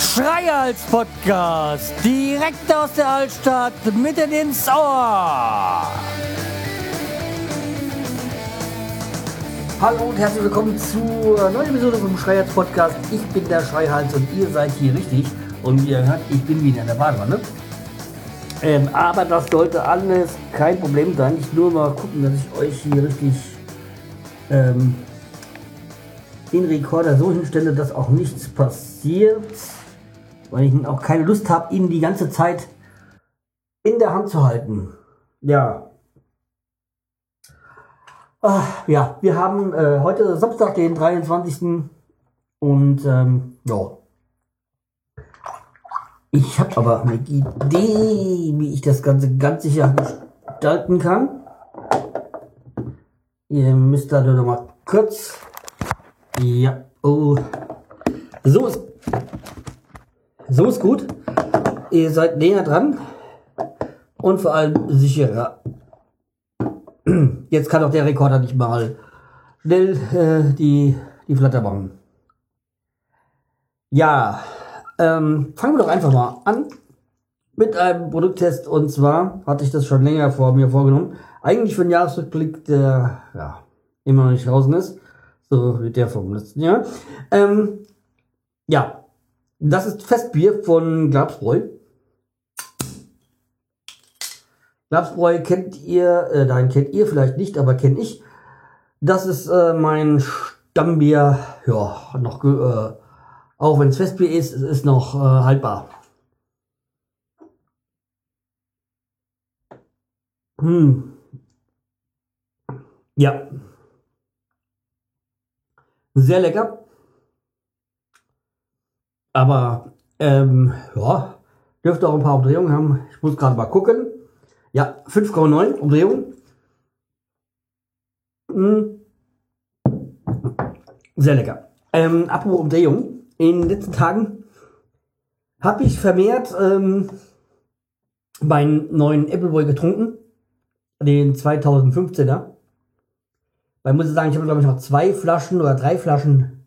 Schreihals Podcast, direkt aus der Altstadt, mitten ins Ohr. Hallo und herzlich willkommen zur neuen Episode vom Schreihals Podcast. Ich bin der Schreihals und ihr seid hier richtig. Und wie ihr hört, ich bin wieder in der Badewanne. Ähm, aber das sollte alles kein Problem sein. Ich nur mal gucken, dass ich euch hier richtig ähm, den Rekorder so hinstelle, dass auch nichts passiert weil ich auch keine Lust habe, ihn die ganze Zeit in der Hand zu halten. Ja. Ach, ja, wir haben äh, heute Samstag, den 23. Und ähm, ja. Ich habe aber eine Idee, wie ich das Ganze ganz sicher gestalten kann. Ihr müsst da nur noch mal kurz. Ja, oh. So ist so ist gut. Ihr seid näher dran und vor allem sicherer. Jetzt kann auch der Rekorder nicht mal schnell äh, die, die Flatter machen. Ja, ähm, fangen wir doch einfach mal an mit einem Produkttest. Und zwar hatte ich das schon länger vor mir vorgenommen. Eigentlich für den Jahresrückblick, der ja, immer noch nicht draußen ist. So wie der vom letzten Jahr. Ähm, ja, das ist Festbier von Glabsbräu. Glabsbräu kennt ihr, äh, nein, kennt ihr vielleicht nicht, aber kenne ich. Das ist äh, mein Stammbier, ja, noch, äh, auch wenn es Festbier ist, es ist noch äh, haltbar. Hm. Ja. Sehr lecker. Aber ähm, ja, dürfte auch ein paar Umdrehungen haben. Ich muss gerade mal gucken. Ja, 5,9 Umdrehungen. Hm. Sehr lecker. Ähm, apropos Umdrehung. In den letzten Tagen habe ich vermehrt ähm, meinen neuen Appleboy getrunken. Den 2015er. Weil muss ich sagen, ich habe glaube ich noch zwei Flaschen oder drei Flaschen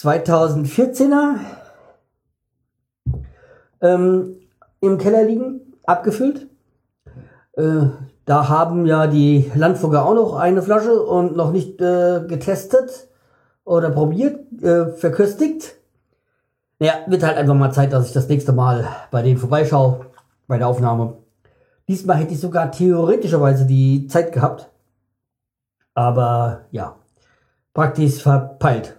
2014er ähm, im Keller liegen, abgefüllt. Äh, da haben ja die Landfugger auch noch eine Flasche und noch nicht äh, getestet oder probiert, äh, verköstigt. Naja, wird halt einfach mal Zeit, dass ich das nächste Mal bei denen vorbeischaue, bei der Aufnahme. Diesmal hätte ich sogar theoretischerweise die Zeit gehabt. Aber ja, praktisch verpeilt.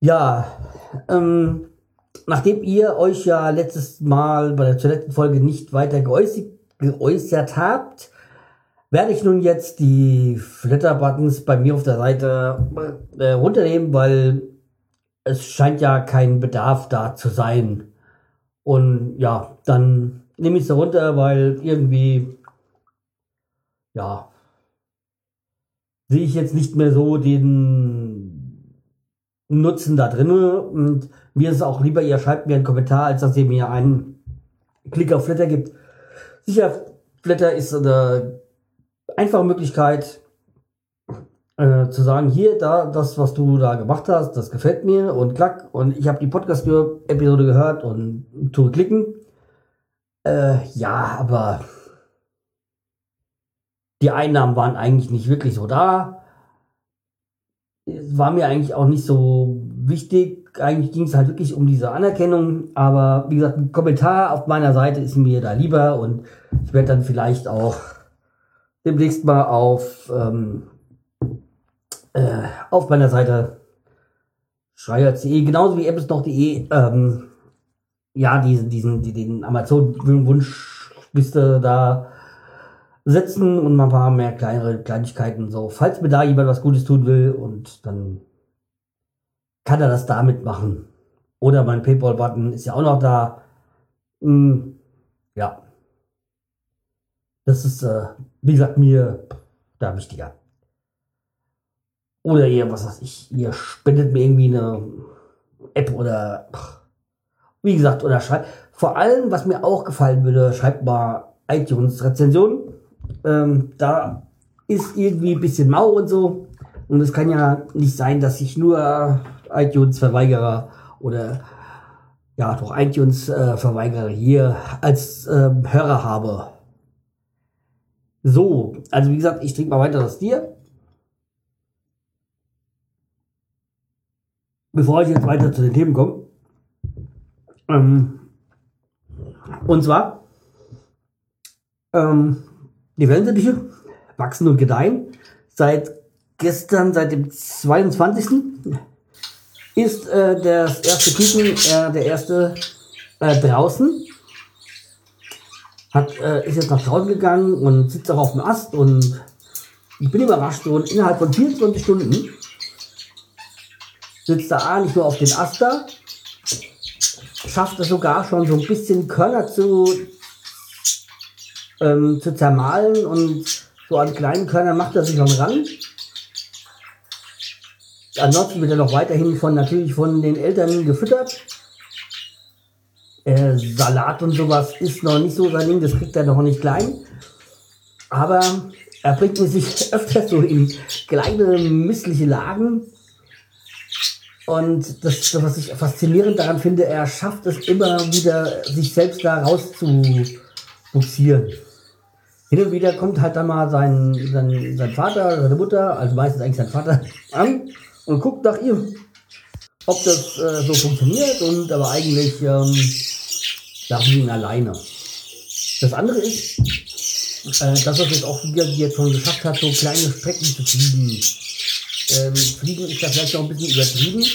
Ja, ähm, nachdem ihr euch ja letztes Mal bei der letzten Folge nicht weiter geäußert, geäußert habt, werde ich nun jetzt die Flatter-Buttons bei mir auf der Seite äh, runternehmen, weil es scheint ja kein Bedarf da zu sein. Und ja, dann nehme ich sie runter, weil irgendwie, ja, sehe ich jetzt nicht mehr so den Nutzen da drin und mir ist es auch lieber, ihr schreibt mir einen Kommentar, als dass ihr mir einen Klick auf Flatter gibt. Sicher, Flatter ist eine einfache Möglichkeit, äh, zu sagen, hier, da, das, was du da gemacht hast, das gefällt mir und klack. Und ich habe die Podcast-Episode gehört und tue klicken. Äh, ja, aber die Einnahmen waren eigentlich nicht wirklich so da. War mir eigentlich auch nicht so wichtig, eigentlich ging es halt wirklich um diese Anerkennung, aber wie gesagt, ein Kommentar auf meiner Seite ist mir da lieber und ich werde dann vielleicht auch demnächst mal auf, ähm, äh, auf meiner Seite schreier.de, genauso wie apps.de, ähm, ja, diesen, diesen, die, den Amazon-Wunschliste da setzen und mal ein paar mehr kleinere Kleinigkeiten so. Falls mir da jemand was Gutes tun will und dann kann er das damit machen. Oder mein PayPal-Button ist ja auch noch da. Hm, ja. Das ist, äh, wie gesagt, mir da wichtiger. Oder ihr, was weiß ich, ihr spendet mir irgendwie eine App oder, wie gesagt, oder schreibt. Vor allem, was mir auch gefallen würde, schreibt mal iTunes-Rezensionen. Ähm, da ist irgendwie ein bisschen mau und so. Und es kann ja nicht sein, dass ich nur iTunes-Verweigerer oder ja, doch iTunes-Verweigerer hier als äh, Hörer habe. So, also wie gesagt, ich trinke mal weiter das Bier. Bevor ich jetzt weiter zu den Themen komme. Ähm, und zwar, ähm, die Wellensittiche wachsen und gedeihen. Seit gestern, seit dem 22. ist äh, das erste Küken, äh, der erste äh, draußen. Hat, äh, ist jetzt nach draußen gegangen und sitzt auch auf dem Ast und ich bin überrascht, so innerhalb von 24 Stunden sitzt er A nicht nur auf den Ast da, schafft es sogar schon so ein bisschen Körner zu, ähm, zu zermahlen und so an kleinen Körnern macht er sich schon ran. Ansonsten wird er noch weiterhin von natürlich von den Eltern gefüttert. Äh, Salat und sowas ist noch nicht so sein Ding, das kriegt er noch nicht klein. Aber er bringt sich öfter so in kleine missliche Lagen. Und das, was ich faszinierend daran finde, er schafft es immer wieder, sich selbst da raus zu buxieren. Hin und wieder kommt halt dann mal sein, sein, sein Vater, seine Mutter, also meistens eigentlich sein Vater, an und guckt nach ihm, ob das äh, so funktioniert und aber eigentlich ähm, lassen sie ihn alleine. Das andere ist, äh, dass er es auch wieder jetzt schon geschafft hat, so kleine Strecken zu fliegen. Ähm, fliegen ist ja vielleicht noch ein bisschen übertrieben,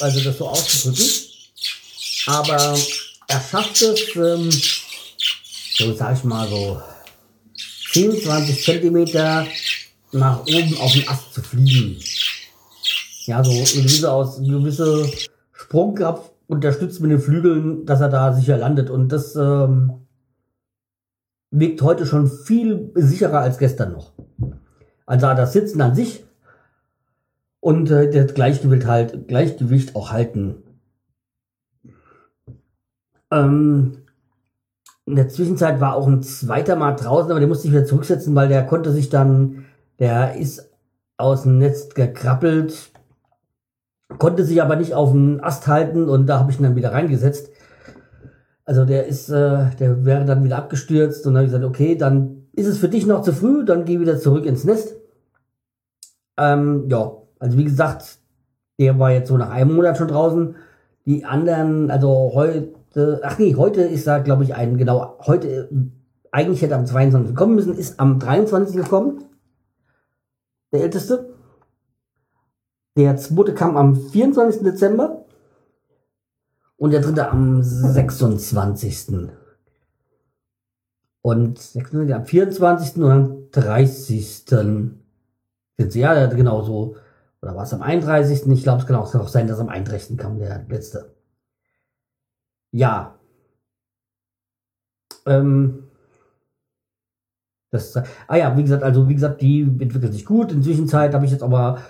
also das so auszudrücken. Aber er schafft es, ähm, so sag ich mal so, 10, 20 Zentimeter nach oben auf den Ast zu fliegen ja, so eine gewisse, aus, eine gewisse Sprungkraft unterstützt mit den Flügeln, dass er da sicher landet. Und das ähm, wirkt heute schon viel sicherer als gestern noch. Also das Sitzen an sich und äh, das Gleichgewicht halt, Gleichgewicht auch halten. Ähm, in der Zwischenzeit war auch ein zweiter Mal draußen, aber der musste sich wieder zurücksetzen, weil der konnte sich dann, der ist aus dem Netz gekrabbelt konnte sich aber nicht auf den Ast halten und da habe ich ihn dann wieder reingesetzt. Also der ist, äh, der wäre dann wieder abgestürzt und dann habe ich gesagt, okay, dann ist es für dich noch zu früh, dann geh wieder zurück ins Nest. Ähm, ja, also wie gesagt, der war jetzt so nach einem Monat schon draußen. Die anderen, also heute, ach nee, heute ist da, glaube ich, ein, genau, heute, eigentlich hätte am 22. kommen müssen, ist am 23. gekommen. Der älteste. Der zweite kam am 24. Dezember und der dritte am 26. Und am 24. und am 30. sind sie, ja, genau so. Oder war es am 31.? Ich glaube, es kann auch, sein, dass am 31. kam der letzte. Ja. Ähm, das, ah ja, wie gesagt, also wie gesagt, die entwickelt sich gut. In Zwischenzeit habe ich jetzt aber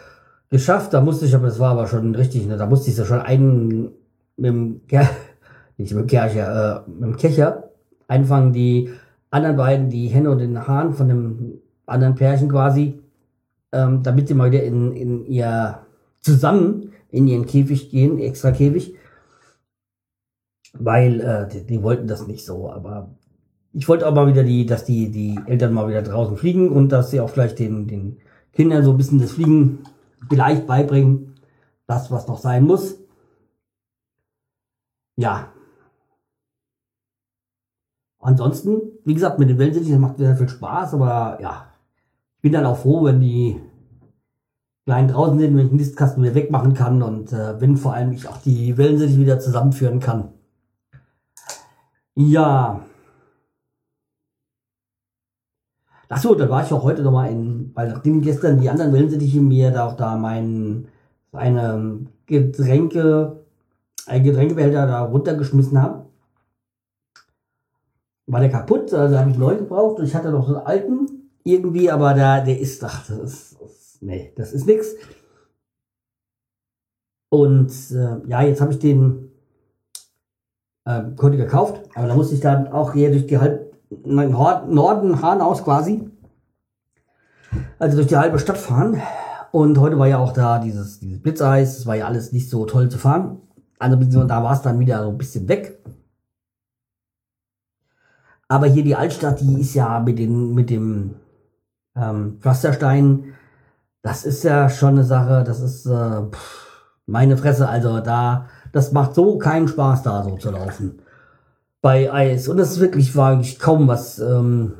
geschafft. Da musste ich, aber das war aber schon richtig, ne? da musste ich ja schon einen mit dem, Ker nicht mit dem Kercher, äh, mit dem Kecher einfangen, die anderen beiden, die Henne und den Hahn von dem anderen Pärchen quasi, ähm, damit sie mal wieder in, in ihr zusammen in ihren Käfig gehen, extra Käfig. Weil äh, die, die wollten das nicht so, aber ich wollte auch mal wieder die, dass die, die Eltern mal wieder draußen fliegen und dass sie auch vielleicht den, den Kindern so ein bisschen das Fliegen vielleicht beibringen, das, was noch sein muss. Ja. Ansonsten, wie gesagt, mit den Wellensittichen macht sehr viel Spaß, aber ja, ich bin dann auch froh, wenn die Kleinen draußen sind, wenn ich den Nistkasten wieder wegmachen kann und äh, wenn vor allem ich auch die Wellensittiche wieder zusammenführen kann. Ja. Ach so, da war ich auch heute noch mal in, weil nachdem gestern die anderen Wellensittiche mir da auch da mein, eine Getränke, ein Getränkebehälter da runtergeschmissen haben, war der kaputt, also habe ich neu gebraucht und ich hatte noch so einen alten irgendwie, aber der, der ist, ach, das ist, das, nee, das ist nix. Und äh, ja, jetzt habe ich den äh, heute gekauft, aber da musste ich dann auch hier durch die halb Norden Hanaus quasi. Also durch die halbe Stadt fahren. Und heute war ja auch da dieses, dieses Blitzeis. Das war ja alles nicht so toll zu fahren. Also da war es dann wieder so ein bisschen weg. Aber hier die Altstadt, die ist ja mit, den, mit dem ähm, Pflasterstein, das ist ja schon eine Sache, das ist äh, meine Fresse. Also da, das macht so keinen Spaß, da so zu laufen. Bei Eis. Und es ist wirklich, war eigentlich kaum was ähm,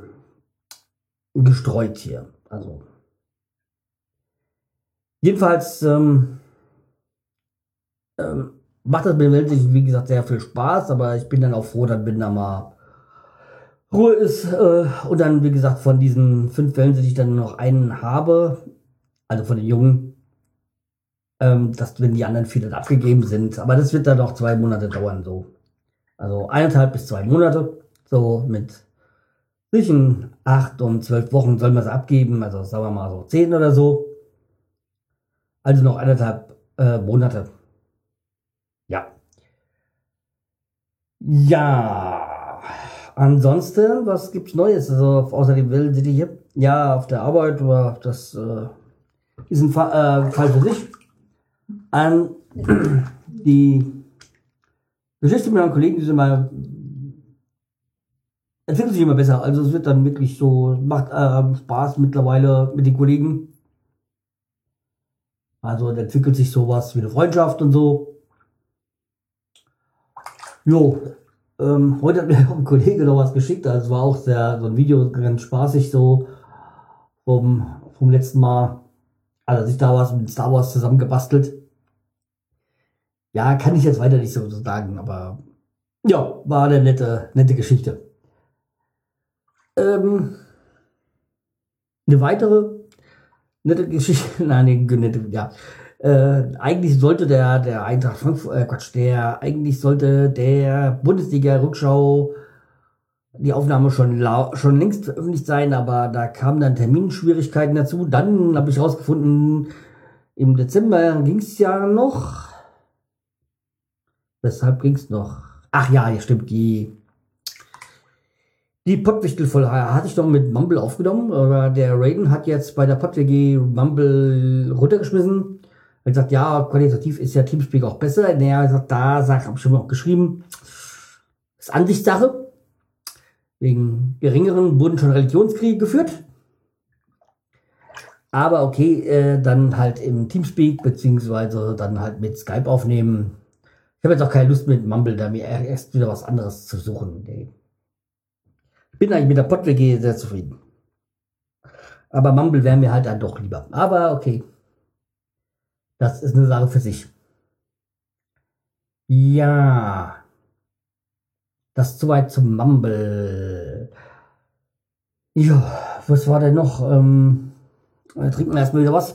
gestreut hier. Also. Jedenfalls ähm, ähm, macht das mir wirklich, wie gesagt, sehr viel Spaß, aber ich bin dann auch froh, dann bin da mal Ruhe ist. Äh, und dann, wie gesagt, von diesen fünf Wellen, die ich dann noch einen habe, also von den Jungen, ähm, dass wenn die anderen vier dann abgegeben sind. Aber das wird dann noch zwei Monate dauern, so. Also eineinhalb bis zwei Monate, so mit zwischen acht und zwölf Wochen soll man sie abgeben, also sagen wir mal so zehn oder so. Also noch eineinhalb äh, Monate. Ja. Ja. Ansonsten, was gibt's Neues? Also außer dem Willen City hier? Ja, auf der Arbeit war das äh, ist ein Fa äh, Fall für sich. An die Geschichte mit meinen Kollegen die sind immer entwickelt sich immer besser. Also es wird dann wirklich so, macht äh, Spaß mittlerweile mit den Kollegen. Also entwickelt sich sowas wie eine Freundschaft und so. Jo, ähm, heute hat mir ein Kollege noch was geschickt. Also es war auch sehr, so ein Video ganz spaßig so vom, vom letzten Mal. Also sich da was mit Star Wars zusammengebastelt. Ja, kann ich jetzt weiter nicht so sagen, aber ja, war eine nette, nette Geschichte. Ähm, eine weitere nette Geschichte, nein, nette, ja. Äh, eigentlich sollte der, der Eintracht Frankfurt, äh, Quatsch, der, eigentlich sollte der Bundesliga-Rückschau die Aufnahme schon, schon längst veröffentlicht sein, aber da kamen dann Terminschwierigkeiten dazu. Dann habe ich rausgefunden, im Dezember ging es ja noch. Weshalb ging es noch? Ach ja, stimmt, die, die Pottwichtel voll hatte ich doch mit Mumble aufgenommen, aber der Raiden hat jetzt bei der PodWG Mumble runtergeschmissen. Er sagt, ja, qualitativ ist ja Teamspeak auch besser. Naja, er sagt, da habe ich schon auch geschrieben, das ist Ansichtssache. Wegen geringeren wurden schon Religionskriege geführt. Aber okay, äh, dann halt im Teamspeak, beziehungsweise dann halt mit Skype aufnehmen. Ich habe jetzt auch keine Lust mit Mumble, da mir erst wieder was anderes zu suchen. Nee. Bin eigentlich mit der PodWG sehr zufrieden. Aber Mumble wäre mir halt dann doch lieber. Aber okay. Das ist eine Sache für sich. Ja. Das soweit zum Mumble. Ja, was war denn noch? Ähm, trinken wir erstmal wieder was.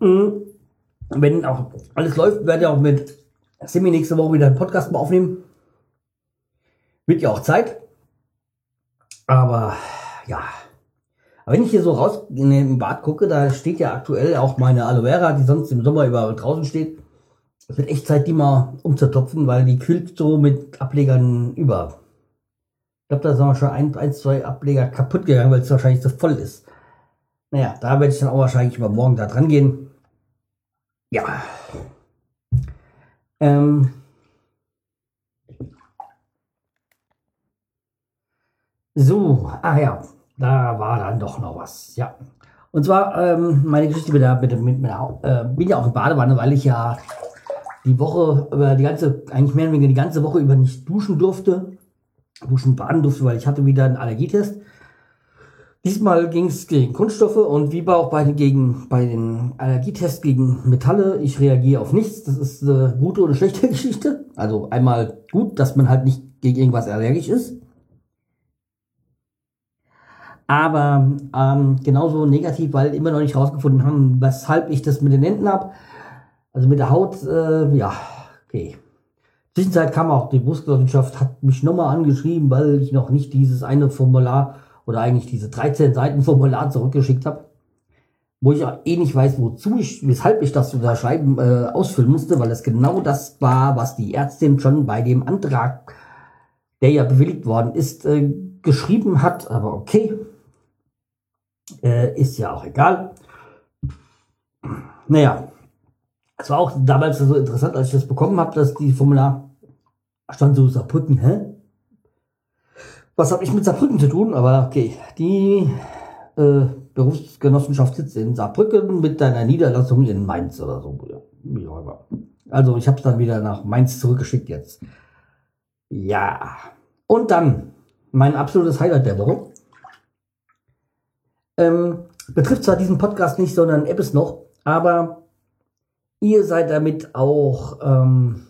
Wenn auch alles läuft, werde ich auch mit Semi nächste Woche wieder einen Podcast mal aufnehmen. Wird ja auch Zeit. Aber ja. Aber wenn ich hier so raus in den Bad gucke, da steht ja aktuell auch meine Aloe Vera, die sonst im Sommer überall draußen steht. Es wird echt Zeit, die mal umzutopfen, weil die kühlt so mit Ablegern über. Ich glaube, da sind schon ein, ein, zwei Ableger kaputt gegangen, weil es wahrscheinlich so voll ist. Naja, da werde ich dann auch wahrscheinlich mal morgen da dran gehen. Ja. Ähm. So, ah ja, da war dann doch noch was. Ja. Und zwar ähm, meine Geschichte mit der, mit, mit, der, äh, bin ja auch in Badewanne, weil ich ja die Woche über die ganze, eigentlich mehr oder weniger die ganze Woche über nicht duschen durfte. Duschen, baden durfte, weil ich hatte wieder einen Allergietest. Diesmal ging es gegen Kunststoffe und wie auch bei, gegen, bei den Allergietests gegen Metalle. Ich reagiere auf nichts. Das ist eine gute oder schlechte Geschichte. Also einmal gut, dass man halt nicht gegen irgendwas allergisch ist. Aber ähm, genauso negativ, weil immer noch nicht rausgefunden haben, weshalb ich das mit den Händen habe. Also mit der Haut, äh, ja, okay. Zwischenzeit kam auch die Brustgenossenschaft, hat mich nochmal angeschrieben, weil ich noch nicht dieses eine Formular oder eigentlich diese 13 Seiten Formular zurückgeschickt habe. wo ich eh nicht weiß, wozu ich, weshalb ich das unterschreiben, äh, ausfüllen musste, weil es genau das war, was die Ärztin schon bei dem Antrag, der ja bewilligt worden ist, äh, geschrieben hat. Aber okay, äh, ist ja auch egal. Naja, es war auch damals so interessant, als ich das bekommen habe, dass die Formular stand so Saarbrücken, hä? Was habe ich mit Saarbrücken zu tun? Aber okay, die äh, Berufsgenossenschaft sitzt in Saarbrücken mit deiner Niederlassung in Mainz oder so. Wie. Also ich habe es dann wieder nach Mainz zurückgeschickt jetzt. Ja. Und dann mein absolutes Highlight der Woche. Ähm, betrifft zwar diesen Podcast nicht, sondern App ist noch, aber ihr seid damit auch ähm,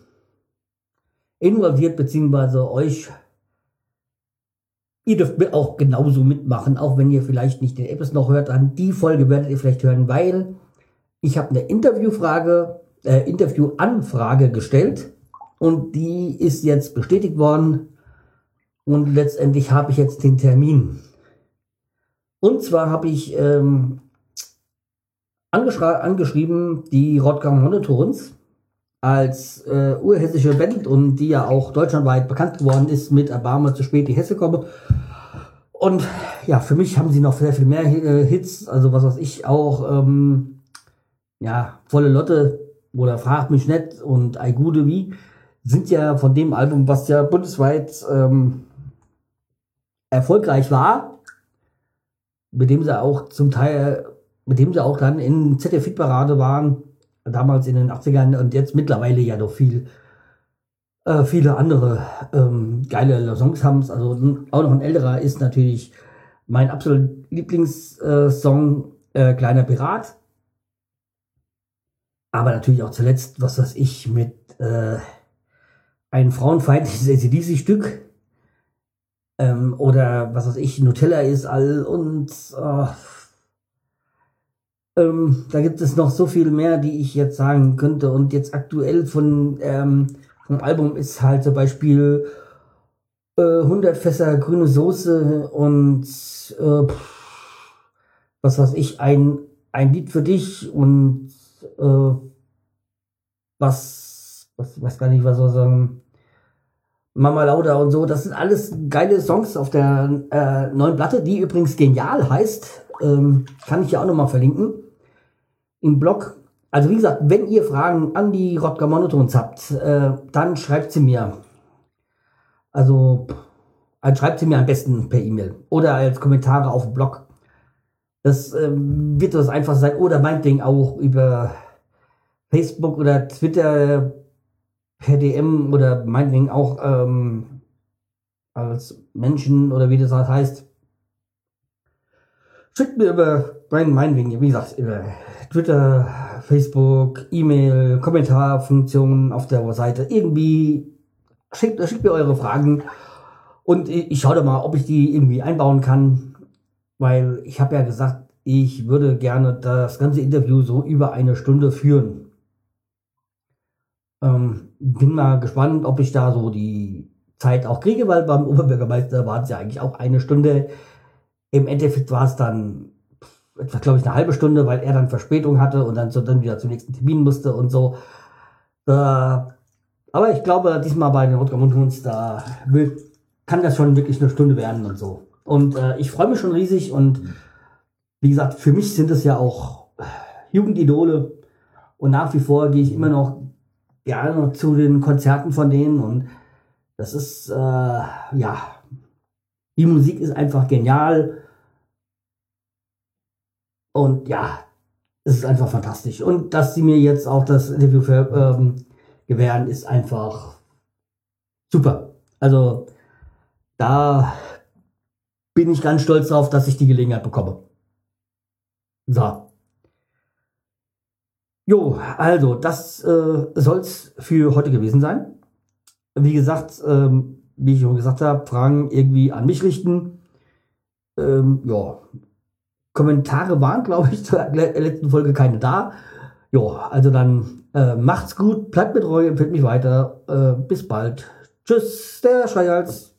involviert, beziehungsweise euch Ihr dürft auch genauso mitmachen, auch wenn ihr vielleicht nicht den Apps noch hört. An die Folge werdet ihr vielleicht hören, weil ich habe eine Interviewfrage, äh, Interviewanfrage gestellt und die ist jetzt bestätigt worden und letztendlich habe ich jetzt den Termin. Und zwar habe ich ähm, angeschrieben die Rodgang Monotons als äh, urhessische Band und die ja auch deutschlandweit bekannt geworden ist mit Erbarme zu spät die Hesse komme. Und ja, für mich haben sie noch sehr viel mehr äh, Hits, also was weiß ich auch, ähm, ja, volle Lotte oder Frag mich nicht und Ei Gude wie sind ja von dem Album, was ja bundesweit ähm, erfolgreich war, mit dem sie auch zum Teil, mit dem sie auch dann in ZDF-Parade waren, damals in den 80ern und jetzt mittlerweile ja doch viel, äh, viele andere ähm, geile Songs haben. Also auch noch ein älterer ist natürlich mein absolut Lieblingssong äh, Kleiner Pirat. Aber natürlich auch zuletzt, was weiß ich, mit äh, ein frauenfeindliches ACDC-Stück. Ähm, oder was weiß ich, Nutella ist all und äh, ähm, da gibt es noch so viel mehr, die ich jetzt sagen könnte. Und jetzt aktuell von ähm, vom Album ist halt zum Beispiel äh, 100 Fässer grüne Soße und äh, was weiß ich, ein, ein Lied für dich und äh, was, was, weiß gar nicht, was soll sagen, Mama Lauda und so. Das sind alles geile Songs auf der äh, neuen Platte, die übrigens genial heißt. Ähm, kann ich ja auch nochmal verlinken. Im Blog. Also wie gesagt, wenn ihr Fragen an die Rodger Monotons habt, äh, dann schreibt sie mir. Also, also schreibt sie mir am besten per E-Mail oder als Kommentare auf dem Blog. Das ähm, wird das einfach sein. Oder mein Ding auch über Facebook oder Twitter per DM oder meinetwegen auch ähm, als Menschen oder wie das heißt. Schickt mir über mein, meinetwegen, wie gesagt, über Twitter, Facebook, E-Mail, Kommentarfunktionen auf der Seite. Irgendwie schickt, schickt mir eure Fragen und ich schaue da mal, ob ich die irgendwie einbauen kann, weil ich habe ja gesagt, ich würde gerne das ganze Interview so über eine Stunde führen. Ähm, bin mal gespannt, ob ich da so die Zeit auch kriege, weil beim Oberbürgermeister war es ja eigentlich auch eine Stunde. Im Endeffekt war es dann etwa, glaube ich, eine halbe Stunde, weil er dann Verspätung hatte und dann, so, dann wieder zum nächsten Termin musste und so. Äh, aber ich glaube, diesmal bei den Rotgamund da will, kann das schon wirklich eine Stunde werden und so. Und äh, ich freue mich schon riesig und wie gesagt, für mich sind es ja auch Jugendidole und nach wie vor gehe ich immer noch gerne zu den Konzerten von denen und das ist, äh, ja, die Musik ist einfach genial und ja, es ist einfach fantastisch. Und dass sie mir jetzt auch das Interview für, ähm, gewähren, ist einfach super. Also da bin ich ganz stolz drauf, dass ich die Gelegenheit bekomme. So. Jo, also das äh, soll's für heute gewesen sein. Wie gesagt, ähm, wie ich schon gesagt habe, Fragen irgendwie an mich richten. Ähm, ja, Kommentare waren, glaube ich, zur letzten Folge keine da. Ja, also dann äh, macht's gut, bleibt mit treu, empfiehlt mich weiter. Äh, bis bald. Tschüss, der Schreihals.